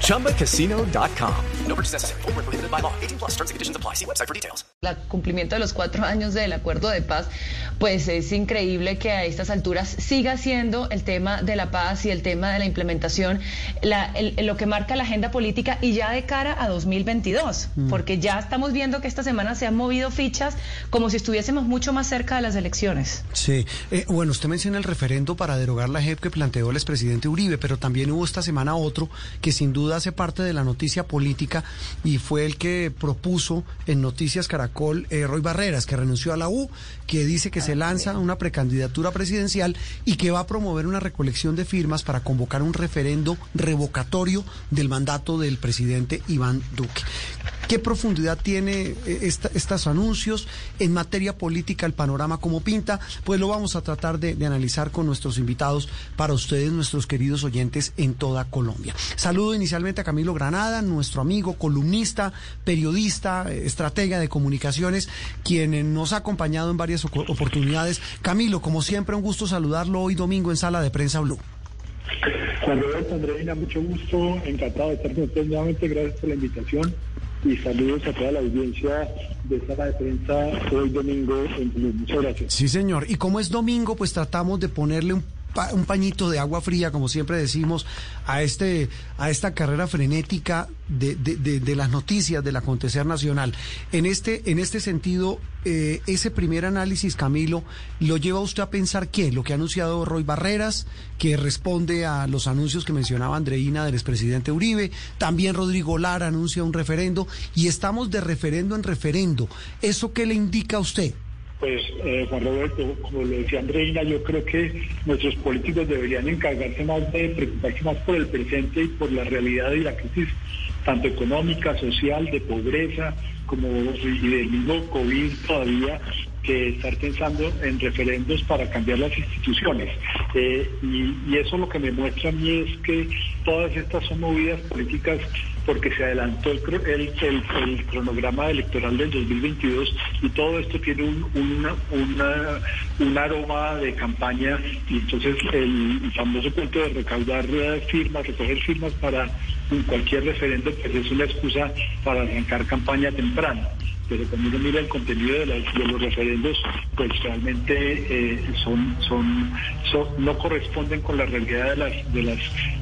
ChumbaCasino.com. No purchase necessary. Full prohibited by law. 18 plus terms and conditions apply. See website for details. El cumplimiento de los cuatro años del acuerdo de paz, pues es increíble que a estas alturas siga siendo el tema de la paz y el tema de la implementación la, el, lo que marca la agenda política y ya de cara a 2022, mm. porque ya estamos viendo que esta semana se han movido fichas como si estuviésemos mucho más cerca de las elecciones. Sí, eh, bueno, usted menciona el referendo para derogar la JEP que planteó el expresidente Uribe, pero también hubo esta semana otro que sin duda hace parte de la noticia política y fue el que propuso en Noticias Caracol eh, Roy Barreras, que renunció a la U, que dice que se lanza una precandidatura presidencial y que va a promover una recolección de firmas para convocar un referendo revocatorio del mandato del presidente Iván Duque. ¿Qué profundidad tiene eh, estos anuncios en materia política, el panorama como pinta? Pues lo vamos a tratar de, de, analizar con nuestros invitados para ustedes, nuestros queridos oyentes en toda Colombia. Saludo inicialmente a Camilo Granada, nuestro amigo, columnista, periodista, eh, estratega de comunicaciones, quien nos ha acompañado en varias oportunidades. Camilo, como siempre, un gusto saludarlo hoy domingo en Sala de Prensa Blue. Juan Roberto Andreina, mucho gusto, encantado de estar con ustedes nuevamente, gracias por la invitación y saludos a toda la audiencia de sala de prensa hoy domingo en Blue. Muchas gracias. Sí, señor. Y como es domingo, pues tratamos de ponerle un un pañito de agua fría, como siempre decimos, a este a esta carrera frenética de, de, de, las noticias del acontecer nacional. En este en este sentido, eh, ese primer análisis, Camilo, lo lleva usted a pensar qué, lo que ha anunciado Roy Barreras, que responde a los anuncios que mencionaba Andreina del expresidente Uribe, también Rodrigo Lara anuncia un referendo y estamos de referendo en referendo. ¿Eso qué le indica a usted? Pues eh, Juan Roberto, como lo decía Andreina, yo creo que nuestros políticos deberían encargarse más de preocuparse más por el presente y por la realidad y la crisis, tanto económica, social, de pobreza, como y del mismo COVID todavía, que estar pensando en referendos para cambiar las instituciones. Eh, y, y, eso lo que me muestra a mí es que todas estas son movidas políticas porque se adelantó el, el, el, cronograma electoral del 2022 y todo esto tiene un, aroma de campaña y entonces el famoso punto de recaudar firmas, recoger firmas para cualquier referendo, pues es una excusa para arrancar campaña temprana pero cuando uno mira el contenido de, los referendos, pues realmente eh, son, son, no corresponden con la realidad de las, de las,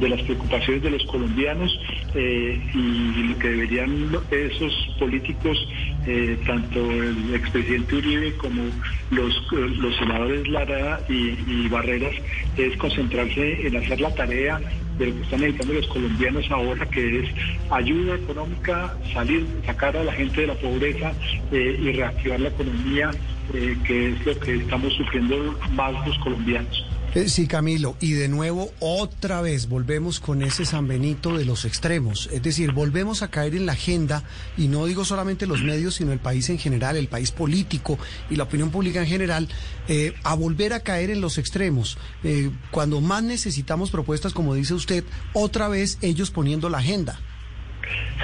de las preocupaciones de los colombianos eh, y lo que deberían esos políticos, eh, tanto el expresidente Uribe como los, los senadores Lara y, y Barreras, es concentrarse en hacer la tarea de lo que están necesitando los colombianos ahora, que es ayuda económica, salir, sacar a la gente de la pobreza eh, y reactivar la economía, eh, que es lo que estamos sufriendo más los colombianos. Eh, sí, Camilo, y de nuevo, otra vez, volvemos con ese San Benito de los extremos. Es decir, volvemos a caer en la agenda, y no digo solamente los medios, sino el país en general, el país político y la opinión pública en general, eh, a volver a caer en los extremos. Eh, cuando más necesitamos propuestas, como dice usted, otra vez ellos poniendo la agenda.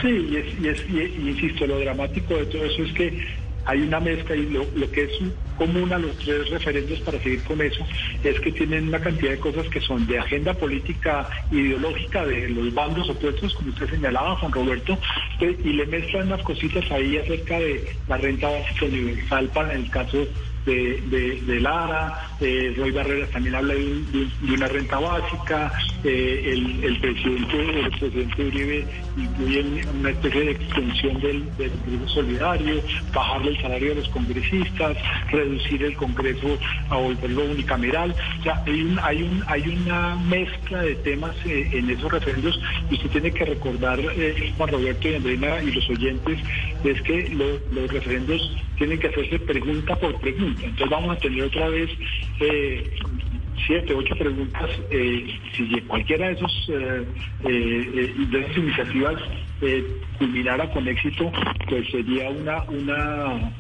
Sí, y, es, y insisto, lo dramático de todo eso es que hay una mezcla y lo, que es común a los tres referentes para seguir con eso es que tienen una cantidad de cosas que son de agenda política ideológica de los bandos opuestos, como usted señalaba, Juan Roberto, y le mezclan unas cositas ahí acerca de la renta básica universal para el caso de, de, Lara, eh, Roy Barreras también habla de, una renta básica, eh, el, el, presidente el presidente Uribe incluye una especie de extensión del, del solidario, bajarle el salario de los congresistas, reducir el Congreso a volverlo unicameral. O sea, hay, un, hay, un, hay una mezcla de temas eh, en esos referendos y usted tiene que recordar, eh, Juan Roberto y Andreina y los oyentes, es que los referendos tienen que hacerse pregunta por pregunta. Entonces vamos a tener otra vez eh, siete, ocho preguntas, eh, si cualquiera de, esos, eh, eh, de esas iniciativas culminara con éxito, pues sería una, una,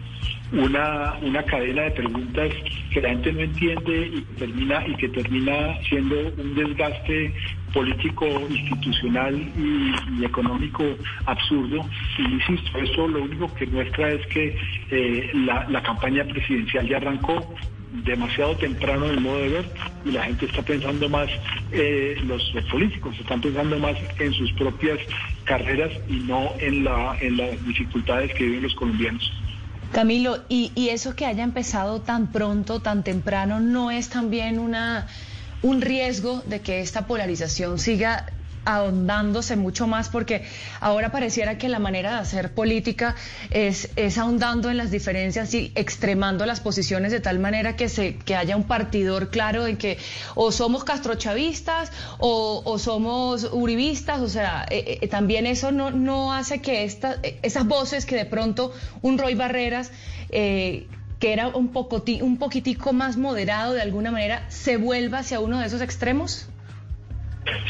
una, una cadena de preguntas que la gente no entiende y que termina, y que termina siendo un desgaste político, institucional y, económico absurdo. Y insisto, eso lo único que muestra es que la, la campaña presidencial ya arrancó, demasiado temprano en modo de ver y la gente está pensando más, eh, los, políticos están pensando más en sus propias carreras y no en, la, en las dificultades que viven los colombianos. Camilo, y, y eso que haya empezado tan pronto, tan temprano, ¿no es también una, un riesgo de que esta polarización siga ahondándose mucho más porque ahora pareciera que la manera de hacer política es, es ahondando en las diferencias y extremando las posiciones de tal manera que se que haya un partidor claro de que o somos castrochavistas o, o somos uribistas o sea eh, eh, también eso no, no hace que esta, esas voces que de pronto un Roy Barreras eh, que era un, poco, un poquitico más moderado de alguna manera, se vuelva hacia uno de esos extremos?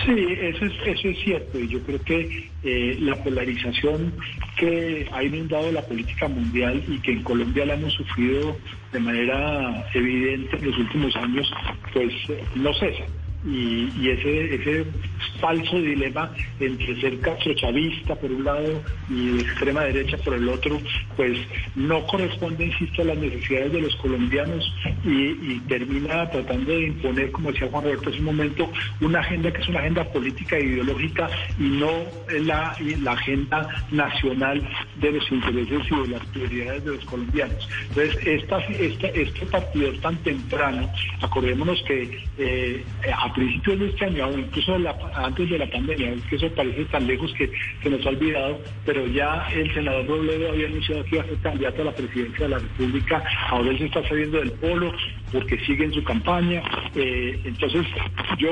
Sí, eso es, eso es cierto y yo creo que eh, la polarización que ha inundado la política mundial y que en Colombia la hemos sufrido de manera evidente en los últimos años, pues no cesa. Y, ese, ese falso dilema entre ser castrochavista por un lado y extrema derecha por el otro, pues no corresponde, insisto, a las necesidades de los colombianos y, termina tratando de imponer, como decía Juan Roberto hace un momento, una agenda que es una agenda política e ideológica y no la, la agenda nacional de los intereses y de las prioridades de los colombianos. Entonces, esta, este partido tan temprano, acordémonos que eh, a principios de este año, incluso antes de la pandemia, es que eso parece tan lejos que se nos ha olvidado, pero ya el senador Robledo había anunciado que iba a ser candidato a la presidencia de la República, ahora él se está saliendo del polo Lynch porque sigue en su campaña, eh, entonces yo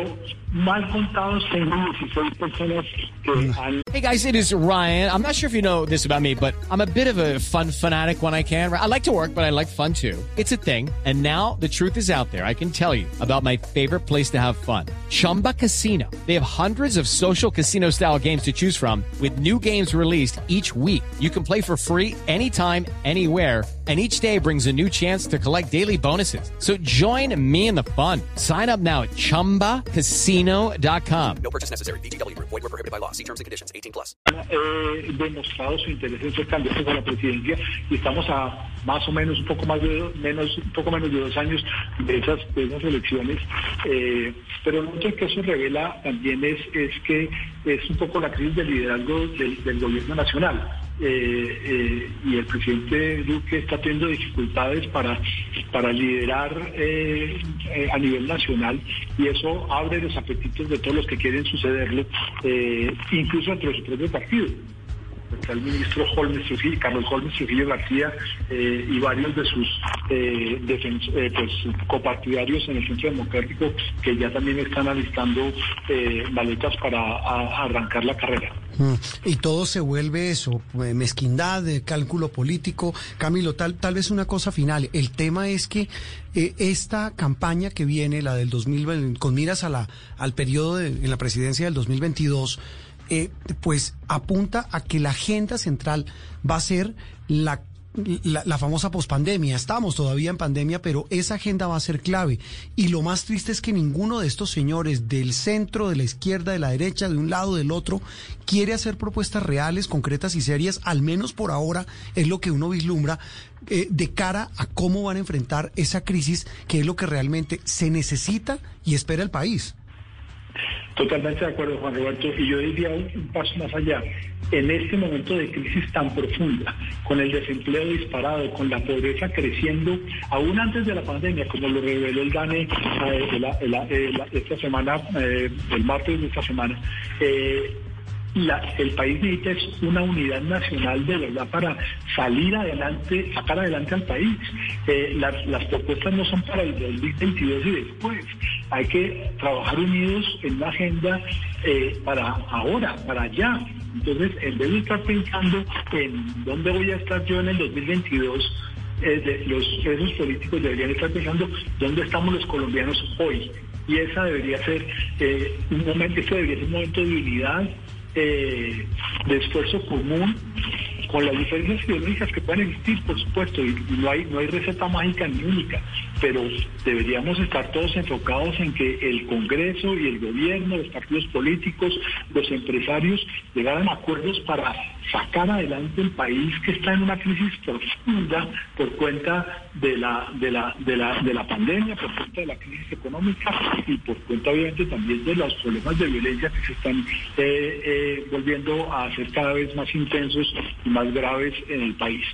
mal contados tengo 16 personas que han... Hey guys, it is Ryan. I'm not sure if you know this about me, but I'm a bit of a fun fanatic when I can. I like to work, but I like fun too. It's a thing. And now the truth is out there. I can tell you about my favorite place to have fun. Chumba Casino. They have hundreds of social casino style games to choose from with new games released each week. You can play for free anytime, anywhere and each day brings a new chance to collect daily bonuses. So join me in the fun. Sign up now at ChumbaCasino.com. No purchase necessary. BGW. Void were prohibited by law. See terms and conditions. 18 plus. Eh, demostrado su interés en ser candidatos a la presidencia y estamos a más o menos un poco más de menos un poco menos de dos años de esas de esas elecciones. Eh, pero lo que eso revela también es es que es un poco la crisis de liderazgo del, del gobierno nacional eh, eh, y el presidente Duque está teniendo dificultades para, para liderar eh, a nivel nacional y eso abre los apetitos de todos los que quieren sucederlo, incluso entre su propio partido el ministro Holmes Trujillo, Carlos Holmes Trujillo García eh, y varios de sus eh, eh, pues, copartidarios en el Centro Democrático que ya también están alistando maletas para arrancar la carrera. Mm. Y todo se vuelve eso, mezquindad, cálculo político. Camilo, tal, tal vez una cosa final. El tema es que esta campaña que viene, la del 2020, con miras a la, al periodo en la presidencia del 2022, eh, pues apunta a que la agenda central va a ser la la, famosa pospandemia. Estamos todavía en pandemia, pero esa agenda va a ser clave. Y lo más triste es que ninguno de estos señores del centro, de la izquierda, de la derecha, de un lado, del otro, quiere hacer propuestas reales, concretas y serias, al menos por ahora es lo que uno vislumbra, eh, de cara a cómo van a enfrentar esa crisis, que es lo que realmente se necesita y espera el país. Totalmente de acuerdo, Juan Roberto. Y yo diría un, paso más allá. En este momento de crisis tan profunda, con el desempleo disparado, con la pobreza creciendo, aún antes de la pandemia, como lo reveló el DANE eh, esta semana, eh, el martes de esta semana, eh, el país necesita es una unidad nacional de verdad para salir adelante, sacar adelante al país. Eh, las, propuestas no son para el 2022 y después. Hay que trabajar unidos en una agenda eh, para ahora, para allá. Entonces, en vez de estar pensando en dónde voy a estar yo en el 2022, eh, los, esos políticos deberían estar pensando dónde estamos los colombianos hoy y esa debería ser eh, un momento, esto debería ser un momento de unidad, eh, de esfuerzo común con las diferencias ideológicas que pueden existir, por supuesto, y no hay, no hay receta mágica ni única, pero deberíamos estar todos enfocados en que el Congreso y el gobierno, los partidos políticos, los empresarios llegaran a acuerdos para sacar adelante el país que está en una crisis profunda por cuenta de la, de la, de la, de la pandemia, por cuenta de la crisis económica y por cuenta obviamente también de los problemas de violencia que se están eh, eh, volviendo a ser cada vez más intensos y más graves en el país.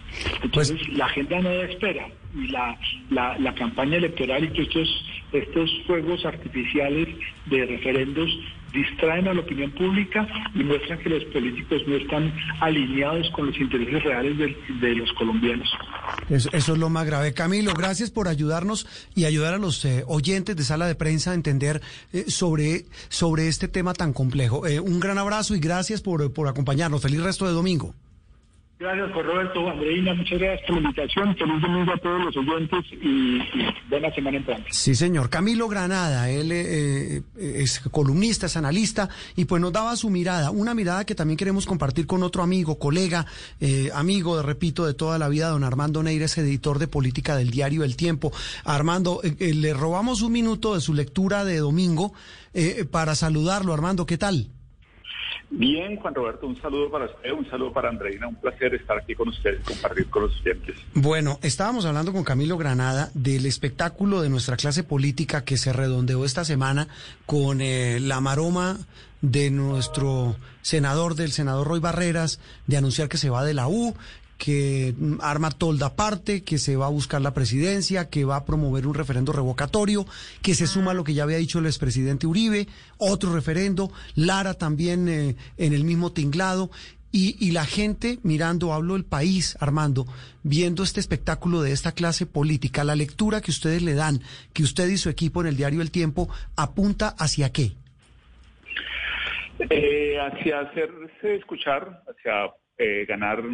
Entonces la agenda no da espera y la, la, la campaña electoral y que estos, estos fuegos artificiales de referendos distraen a la opinión pública y muestran que los políticos no están alineados con los intereses reales de, de los colombianos. Eso, eso, es lo más grave. Camilo, gracias por ayudarnos y ayudar a los eh, oyentes de sala de prensa a entender eh, sobre, sobre este tema tan complejo. Eh, un gran abrazo y gracias por, por acompañarnos. Feliz resto de domingo. Gracias, Juan Roberto. Andreina, muchas gracias por la invitación. Feliz domingo a todos los oyentes y, y buena semana entrante. Sí, señor. Camilo Granada, él eh, es columnista, es analista y pues nos daba su mirada, una mirada que también queremos compartir con otro amigo, colega, eh, amigo, repito, de toda la vida, don Armando Neires, editor de política del diario El Tiempo. Armando, eh, le robamos un minuto de su lectura de domingo para saludarlo. Armando, ¿qué tal? Bien, Juan Roberto, un saludo para usted, un saludo para Andreina, un placer estar aquí con ustedes, compartir con los oyentes. Bueno, estábamos hablando con Camilo Granada del espectáculo de nuestra clase política que se redondeó esta semana con eh, la maroma de nuestro senador, del senador Roy Barreras, de anunciar que se va de la U, que arma tolda aparte, que se va a buscar la presidencia, que va a promover un referendo revocatorio, que se suma a lo que ya había dicho el expresidente Uribe, otro referendo, Lara también eh, en el mismo tinglado. Y, y, la gente mirando, hablo del país, Armando, viendo este espectáculo de esta clase política, la lectura que ustedes le dan, que usted y su equipo en el diario El Tiempo, apunta hacia qué? Eh, hacia hacerse escuchar, hacia eh, ganar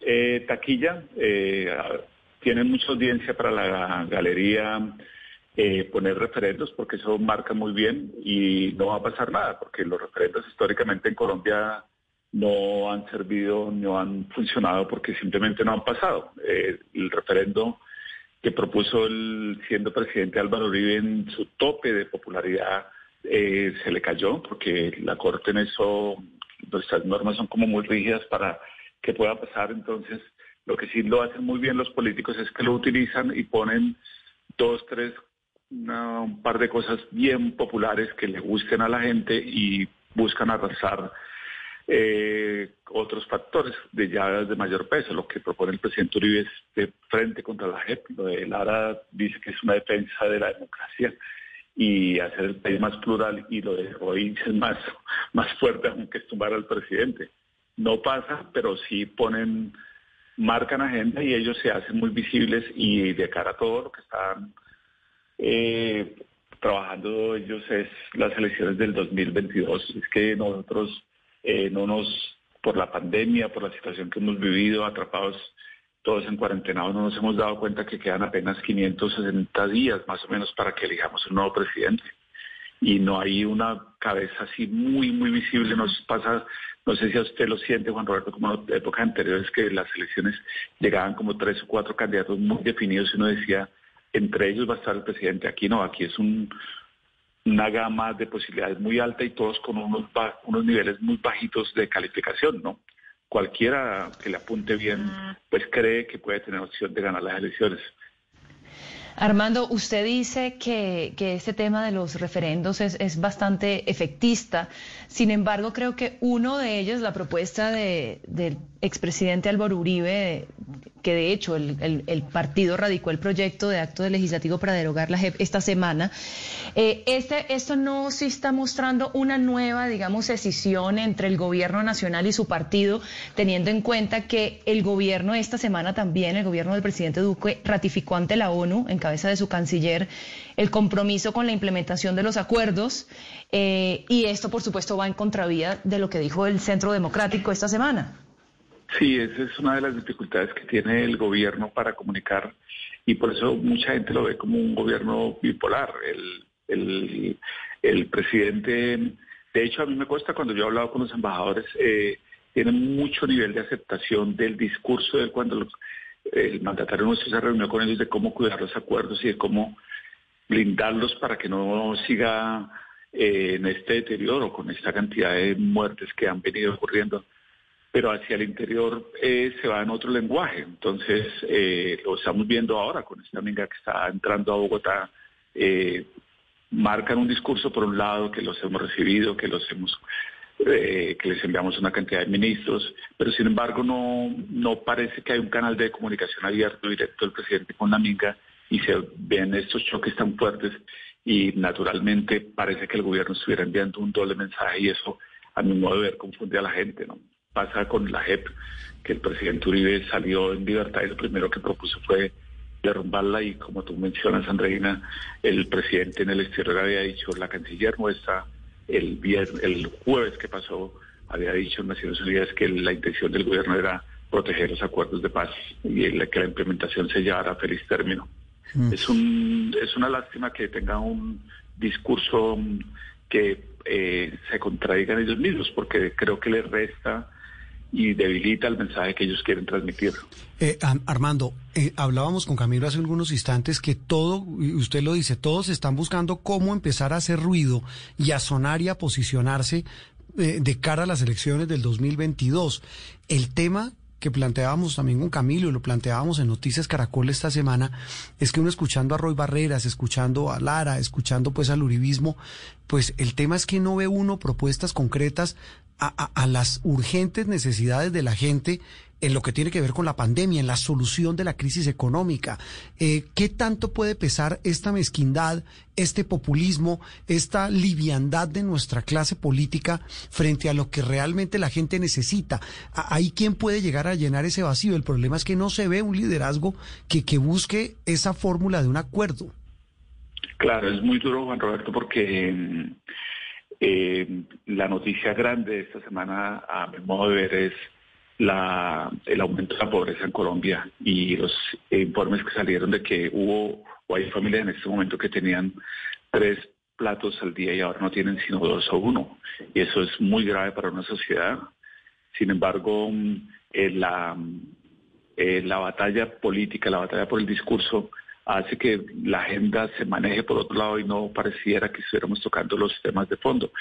eh, taquilla, eh, tienen mucha audiencia para la galería eh, poner referendos porque eso marca muy bien y no va a pasar nada porque los referendos históricamente en Colombia no han servido, no han funcionado porque simplemente no han pasado. Eh, el referendo que propuso el siendo presidente Álvaro Uribe en su tope de popularidad eh, se le cayó porque la Corte en eso, nuestras normas son como muy rígidas para que pueda pasar. Entonces, lo que sí lo hacen muy bien los políticos es que lo utilizan y ponen dos, tres, una, un par de cosas bien populares que le gusten a la gente y buscan arrasar eh, otros factores de ya de mayor peso. Lo que propone el presidente Uribe es de frente contra la JEP. Lo de Lara dice que es una defensa de la democracia y hacer el país más plural y lo de hoy es más, más fuerte aunque es tumbar al presidente no pasa, pero sí ponen, marcan agenda y ellos se hacen muy visibles y de cara a todo lo que están eh, trabajando ellos es las elecciones del 2022. Es que nosotros eh, no nos, por la pandemia, por la situación que hemos vivido, atrapados todos en cuarentena, no nos hemos dado cuenta que quedan apenas 560 días más o menos para que elijamos un nuevo presidente. Y no hay una cabeza así muy, muy visible. Nos pasa no sé si a usted lo siente, Juan Roberto, como en épocas anteriores, que las elecciones llegaban como tres o cuatro candidatos muy definidos y uno decía, entre ellos va a estar el presidente. Aquí no, aquí es un, una gama de posibilidades muy alta y todos con unos, unos niveles muy bajitos de calificación, ¿no? Cualquiera que le apunte bien, pues cree que puede tener opción de ganar las elecciones. Armando, usted dice que, este tema de los referendos es, es, bastante efectista. Sin embargo, creo que uno de ellos, la propuesta de, del expresidente Álvaro Uribe, que de hecho el, partido radicó el proyecto de acto de legislativo para derogar la JEP esta semana, eh, este, esto no sí está mostrando una nueva, digamos, decisión entre el gobierno nacional y su partido, teniendo en cuenta que el gobierno esta semana también, el gobierno del presidente Duque, ratificó ante la ONU, en cabeza de su canciller, el compromiso con la implementación de los acuerdos, eh, y esto, por supuesto, va en contravía de lo que dijo el Centro Democrático esta semana. Sí, esa es una de las dificultades que tiene el gobierno para comunicar y por eso mucha gente lo ve como un gobierno bipolar. El presidente, de hecho a mí me cuesta cuando yo he hablado con los embajadores, eh, tienen mucho nivel de aceptación del discurso de cuando el mandatario nuestro se reunió con ellos de cómo cuidar los acuerdos y de cómo blindarlos para que no siga eh, en este deterioro con esta cantidad de muertes que han venido ocurriendo. Pero hacia el interior eh, se va en otro lenguaje. Entonces, eh, lo estamos viendo ahora con esta amiga que está entrando a Bogotá. marcan un discurso por un lado que los hemos recibido, que los hemos que les enviamos una cantidad de ministros, pero sin embargo no, no parece que hay un canal de comunicación abierto directo del presidente con la minga y se ven estos choques tan fuertes y naturalmente parece que el gobierno estuviera enviando un doble mensaje y eso a mi modo de ver confunde a la gente, ¿no? Pasa con la JEP, que el presidente Uribe salió en libertad y lo primero que propuso fue derrumbarla y como tú mencionas, Andreina, el presidente en el exterior había dicho, la canciller nuestra, el, viernes, el jueves que pasó, había dicho en Naciones Unidas que la intención del gobierno era proteger los acuerdos de paz y que la implementación se llevara a feliz término. Mm. Es, un, es una lástima que tenga un discurso que eh, se contradigan ellos mismos, porque creo que les resta y debilita el mensaje que ellos quieren transmitir. Eh, Armando, eh, hablábamos con Camilo hace algunos instantes que todo, usted lo dice, todos están buscando cómo empezar a hacer ruido y a sonar y a posicionarse de cara a las elecciones del 2022. El tema que planteábamos también con Camilo y lo planteábamos en Noticias Caracol esta semana, es que uno escuchando a Roy Barreras, escuchando a Lara, escuchando pues al uribismo, pues el tema es que no ve uno propuestas concretas a, a las urgentes necesidades de la gente en lo que tiene que ver con la pandemia, en la solución de la crisis económica. Eh, ¿Qué tanto puede pesar esta mezquindad, este populismo, esta liviandad de nuestra clase política frente a lo que realmente la gente necesita? ¿Ahí quién puede llegar a llenar ese vacío? El problema es que no se ve un liderazgo que, que busque esa fórmula de un acuerdo. Claro, es muy duro, Juan Roberto, porque eh, la noticia grande de esta semana, a mi modo de ver, es la, el aumento de la pobreza en Colombia y los informes que salieron de que hubo o hay familias en este momento que tenían tres platos al día y ahora no tienen sino dos o uno. Y eso es muy grave para una sociedad. Sin embargo, eh, la, eh, la batalla política, la batalla por el discurso, hace que la agenda se maneje por otro lado y no pareciera que estuviéramos tocando los temas de fondo.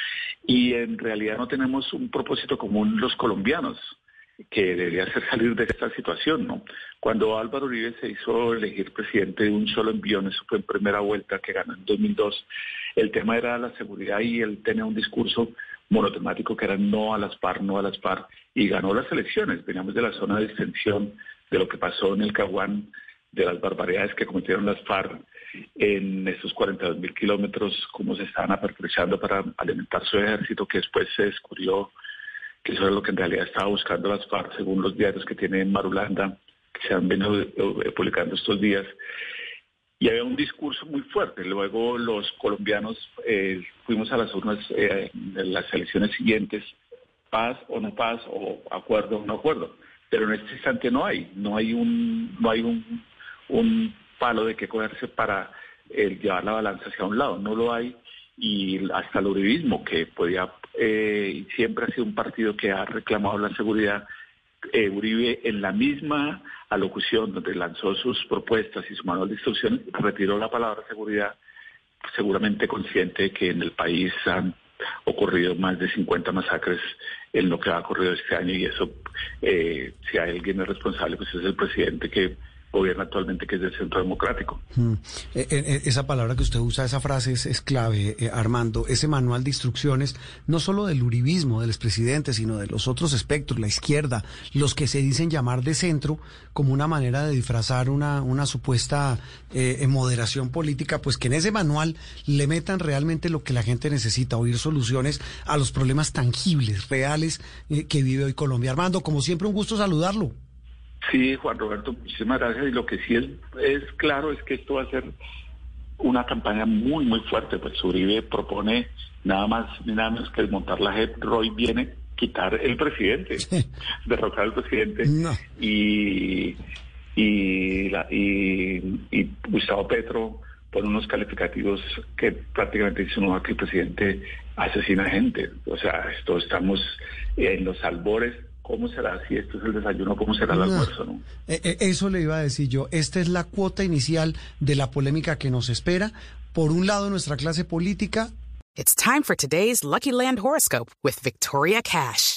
Y en realidad no tenemos un propósito común los colombianos que debería ser salir de esta situación, ¿no? Cuando Álvaro Uribe se hizo elegir presidente de un solo envión, eso fue en primera vuelta que ganó en 2002, el tema era la seguridad y él tenía un discurso monotemático que era no a las par, no a las par, y ganó las elecciones. Veníamos de la zona de extensión de lo que pasó en el Caguán, de las barbaridades que cometieron las FARC en estos 42 mil kilómetros, cómo se estaban apertrechando para alimentar su ejército, que después se descubrió que eso es lo que en realidad estaba buscando las FARC, según los diarios que tiene Marulanda, que se han venido eh, publicando estos días. Y había un discurso muy fuerte. Luego los colombianos eh, fuimos a las urnas eh, en las elecciones siguientes, paz o no paz, o acuerdo o no acuerdo. Pero en este instante no hay, no hay un, no hay un, palo de que cogerse para llevar la balanza hacia un lado, no lo hay y hasta el uribismo, que podía, eh, siempre ha sido un partido que ha reclamado la seguridad, eh, Uribe en la misma alocución donde lanzó sus propuestas y su manual de instrucciones, retiró la palabra seguridad, seguramente consciente de que en el país han ocurrido más de 50 masacres en lo que ha ocurrido este año y eso, eh, si hay alguien es responsable, pues es el presidente que gobierno actualmente, que es del Centro Democrático. Mm. Eh, eh, eh, esa palabra que usted usa, esa frase es, clave, Armando. Ese manual de instrucciones, no solo del uribismo, del expresidente, sino de los otros espectros, la izquierda, los que se dicen llamar de centro, como una manera de disfrazar una, una supuesta moderación política, pues que en ese manual le metan realmente lo que la gente necesita, oír soluciones a los problemas tangibles, reales que vive hoy Colombia. Armando, como siempre, un gusto saludarlo. Sí, Juan Roberto, muchísimas gracias. Y lo que sí es, es claro es que esto va a ser una campaña muy, muy fuerte. Pues Uribe propone nada más ni nada menos que desmontar la JEP. Roy viene quitar el presidente, derrocar al presidente. Y, y, y, Gustavo Petro pone unos calificativos que prácticamente dice uno que el presidente asesina gente. O sea, esto estamos en los albores ¿Cómo será si esto es el desayuno? ¿Cómo será el almuerzo? ¿no? Eh, eh, eso le iba a decir yo. Esta es la cuota inicial de la polémica que nos espera. Por un lado, nuestra clase política. It's time for today's Lucky Land horoscope with Victoria Cash.